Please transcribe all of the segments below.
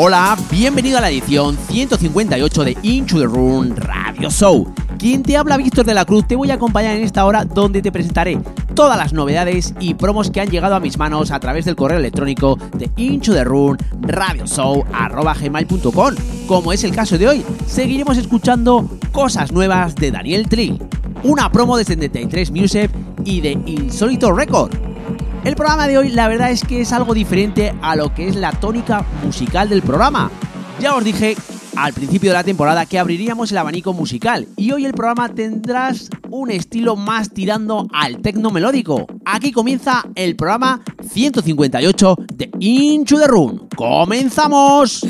Hola, bienvenido a la edición 158 de Into the Room Radio Show. Quien te habla Víctor de la Cruz, te voy a acompañar en esta hora donde te presentaré todas las novedades y promos que han llegado a mis manos a través del correo electrónico de Into the Room Radio Show gmail.com. Como es el caso de hoy, seguiremos escuchando cosas nuevas de Daniel Tree, una promo de 73 Music y de Insólito Record. El programa de hoy la verdad es que es algo diferente a lo que es la tónica musical del programa. Ya os dije al principio de la temporada que abriríamos el abanico musical y hoy el programa tendrás un estilo más tirando al tecno melódico. Aquí comienza el programa 158 de Into the Room. ¡Comenzamos!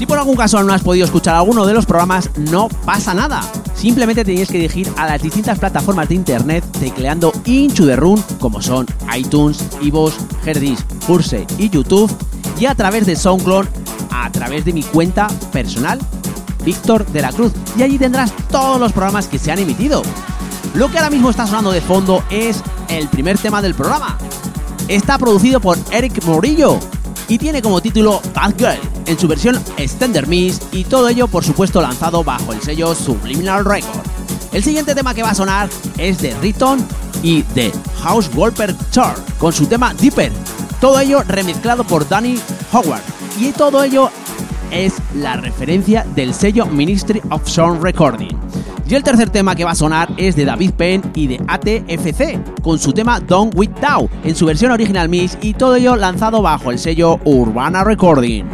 Si por algún caso no has podido escuchar alguno de los programas, no pasa nada. Simplemente tenéis que dirigir a las distintas plataformas de internet tecleando Into the Room, como son iTunes, iVoox, Herdis, Purse y YouTube, y a través de SoundCloud, a través de mi cuenta personal, Víctor de la Cruz, y allí tendrás todos los programas que se han emitido. Lo que ahora mismo está sonando de fondo es el primer tema del programa. Está producido por Eric Morillo y tiene como título Bad Girl en su versión Extender Miss y todo ello por supuesto lanzado bajo el sello Subliminal Record. El siguiente tema que va a sonar es de Riton y de House Wolper Char con su tema Deeper. Todo ello remezclado por Danny Howard y todo ello es la referencia del sello Ministry of Sound Recording. Y el tercer tema que va a sonar es de David Penn y de ATFC, con su tema Don't With Down, en su versión original mix y todo ello lanzado bajo el sello Urbana Recording.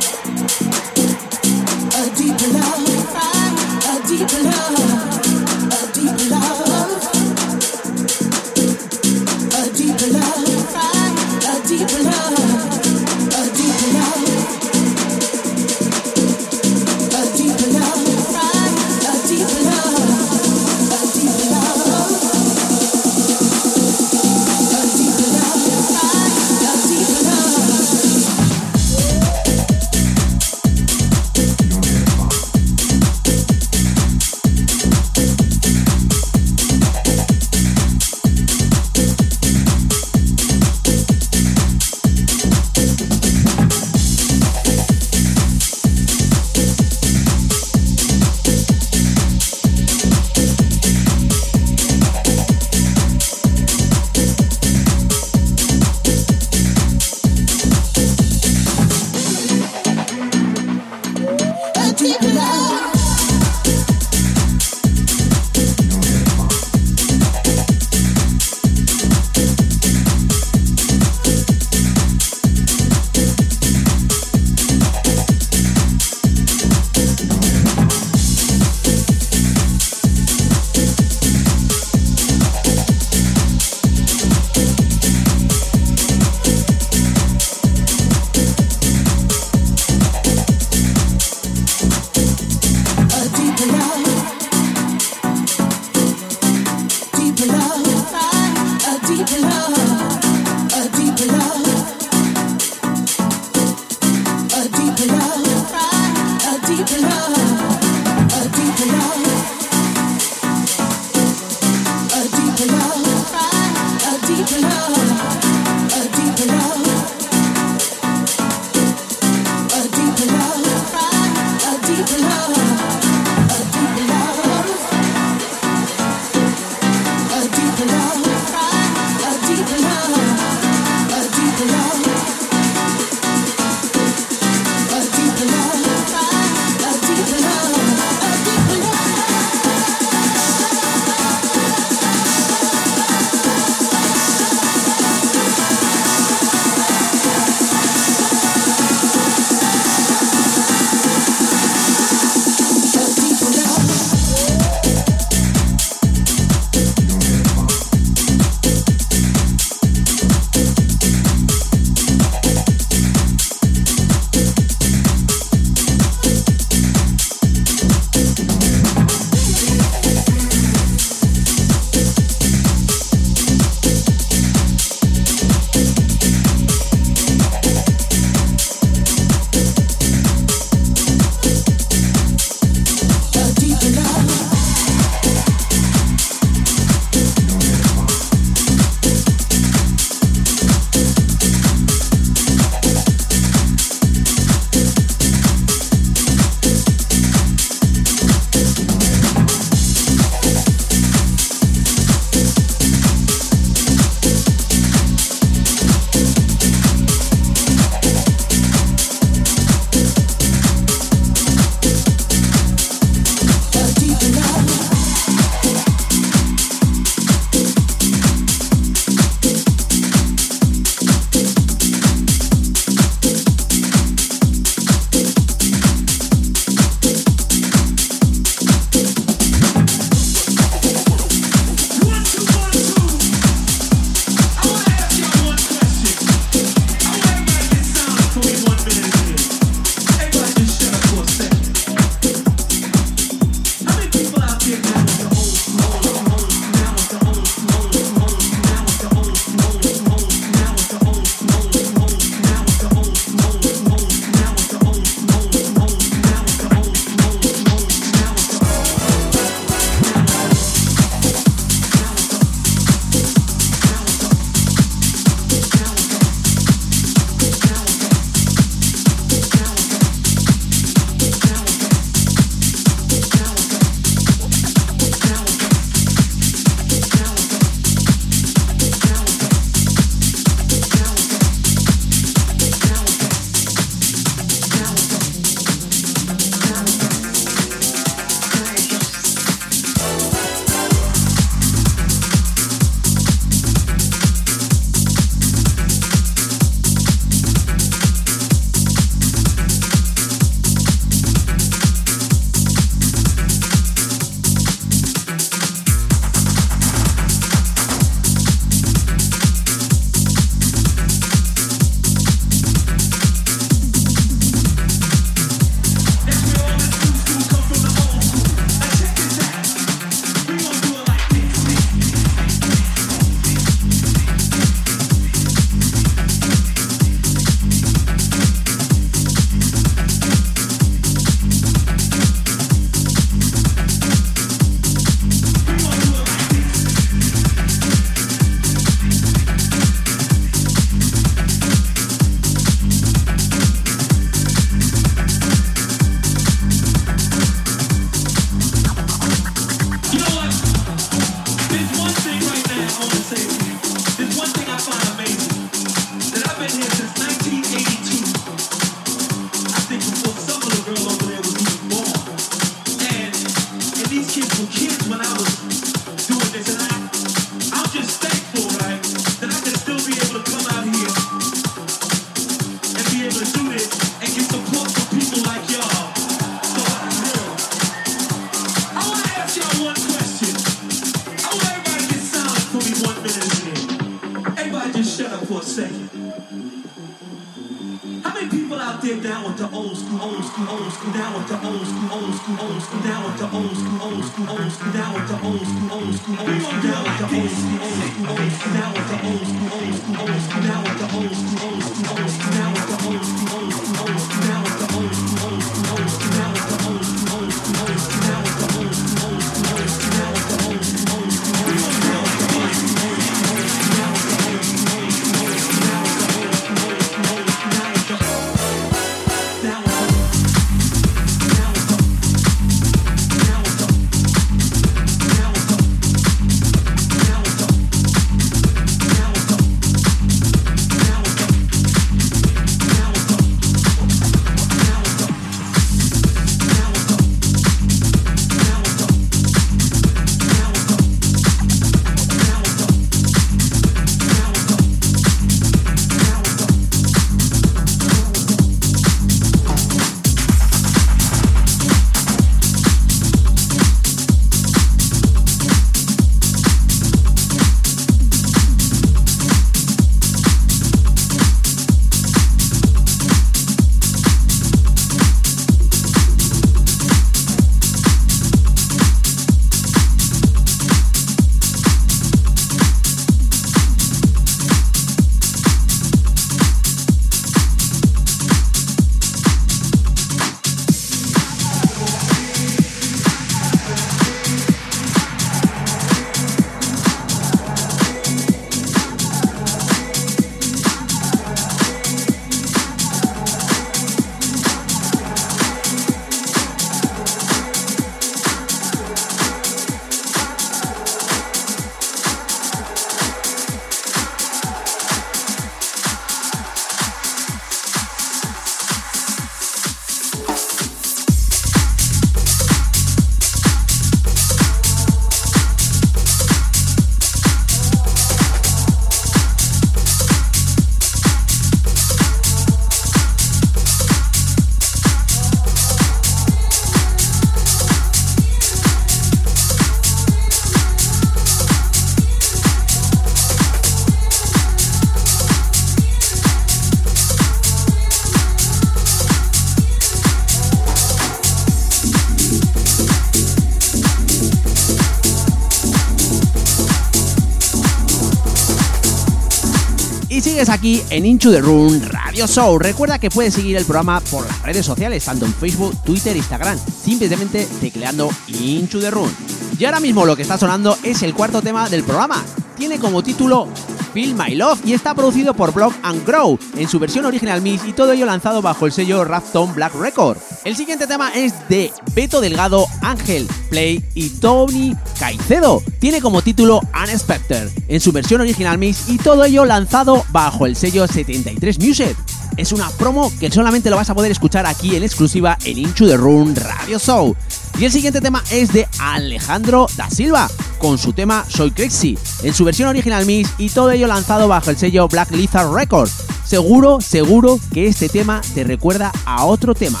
Aquí en Into the Room Radio Show. Recuerda que puedes seguir el programa por las redes sociales, tanto en Facebook, Twitter, Instagram, simplemente tecleando Into the Room. Y ahora mismo lo que está sonando es el cuarto tema del programa. Tiene como título Feel My Love y está producido por Block and Grow en su versión original mix y todo ello lanzado bajo el sello Rafton Black Record. El siguiente tema es de Beto Delgado, Ángel Play y Tony Caicedo. Tiene como título Unexpected en su versión original mix y todo ello lanzado bajo el sello 73 Music. Es una promo que solamente lo vas a poder escuchar aquí en exclusiva en Into the Room Radio Show. Y el siguiente tema es de Alejandro da Silva, con su tema Soy Crazy, en su versión original mix y todo ello lanzado bajo el sello Black Lizard Records. Seguro, seguro que este tema te recuerda a otro tema.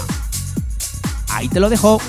Ahí te lo dejo.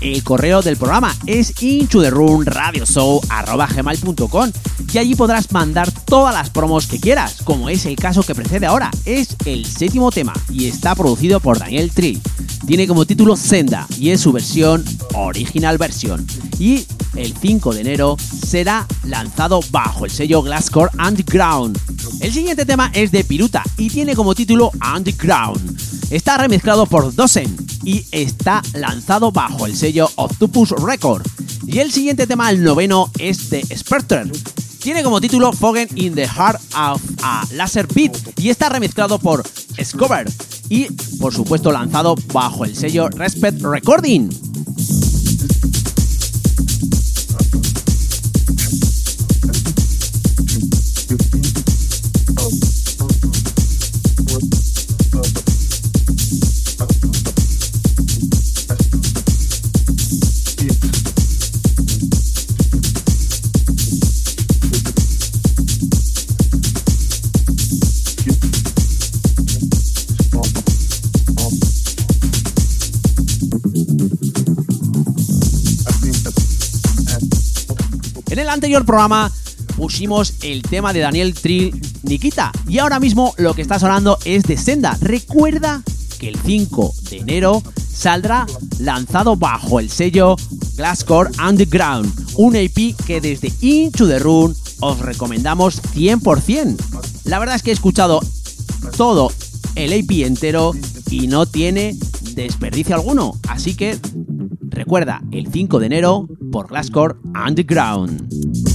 El correo del programa es intotheroomradioshow.com y allí podrás mandar todas las promos que quieras, como es el caso que precede ahora. Es el séptimo tema y está producido por Daniel Trill. Tiene como título Senda y es su versión original versión. Y el 5 de enero será lanzado bajo el sello Glasscore Underground. El siguiente tema es de Piruta y tiene como título Underground. Está remezclado por Dosen y está lanzado bajo el sello Octopus Record. Y el siguiente tema, el noveno, es de Spectre. Tiene como título Fogen in the Heart of a Laser Beat y está remezclado por Scover y, por supuesto, lanzado bajo el sello Respect Recording. Anterior programa pusimos el tema de Daniel Trill Nikita y ahora mismo lo que está sonando es de Senda. Recuerda que el 5 de enero saldrá lanzado bajo el sello Glasscore Underground, un EP que desde Into the Room os recomendamos 100%. La verdad es que he escuchado todo el EP entero y no tiene desperdicio alguno, así que recuerda el 5 de enero por Glasscore Underground.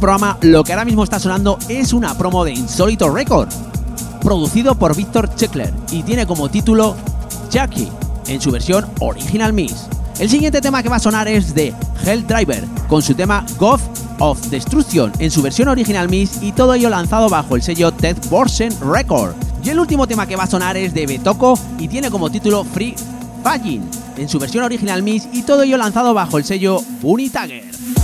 Programa, lo que ahora mismo está sonando es una promo de Insólito Record, producido por Víctor Checkler y tiene como título Jackie, en su versión Original Miss. El siguiente tema que va a sonar es de Hell Driver, con su tema God of Destruction, en su versión Original Miss y todo ello lanzado bajo el sello Ted Borsen Record. Y el último tema que va a sonar es de Betoco y tiene como título Free Fagin, en su versión Original Miss y todo ello lanzado bajo el sello Unitagger.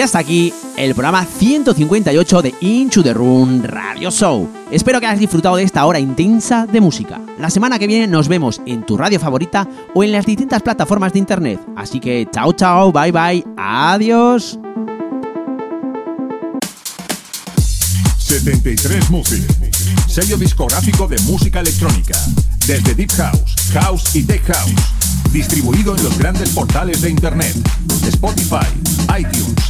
Y hasta aquí el programa 158 de Into the Room Radio Show. Espero que hayas disfrutado de esta hora intensa de música. La semana que viene nos vemos en tu radio favorita o en las distintas plataformas de internet. Así que chao chao, bye bye, adiós. 73 Music, sello discográfico de música electrónica, desde Deep House, House y Tech House, distribuido en los grandes portales de internet, Spotify, iTunes,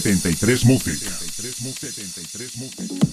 73 Music. 73 Music.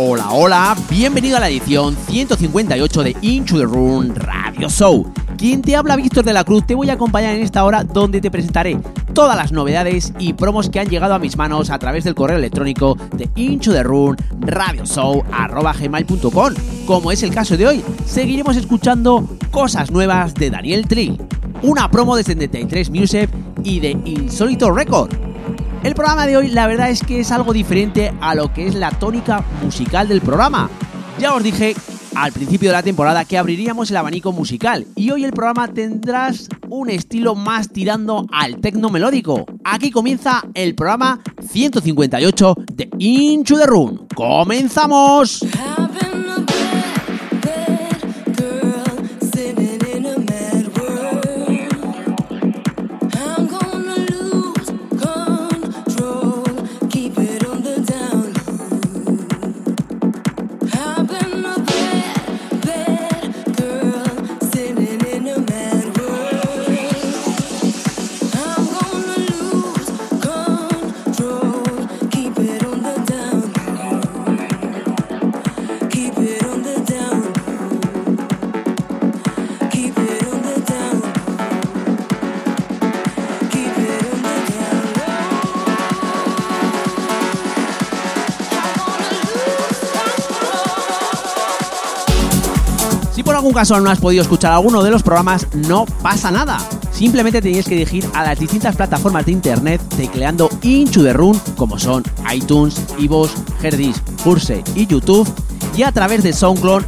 Hola, hola, bienvenido a la edición 158 de Into the Room Radio Show. Quien te habla Víctor de la Cruz, te voy a acompañar en esta hora donde te presentaré todas las novedades y promos que han llegado a mis manos a través del correo electrónico de Into the Room Radio Show. Como es el caso de hoy, seguiremos escuchando cosas nuevas de Daniel Tree, una promo de 73 Music y de Insólito Record. El programa de hoy la verdad es que es algo diferente a lo que es la tónica musical del programa. Ya os dije al principio de la temporada que abriríamos el abanico musical y hoy el programa tendrás un estilo más tirando al tecno melódico. Aquí comienza el programa 158 de Into the Room. ¡Comenzamos! Algún caso no has podido escuchar alguno de los programas, no pasa nada. Simplemente tenéis que dirigir a las distintas plataformas de internet tecleando Into the Room, como son iTunes, iVoox, Herdis, Purse y YouTube, y a través de SoundCloud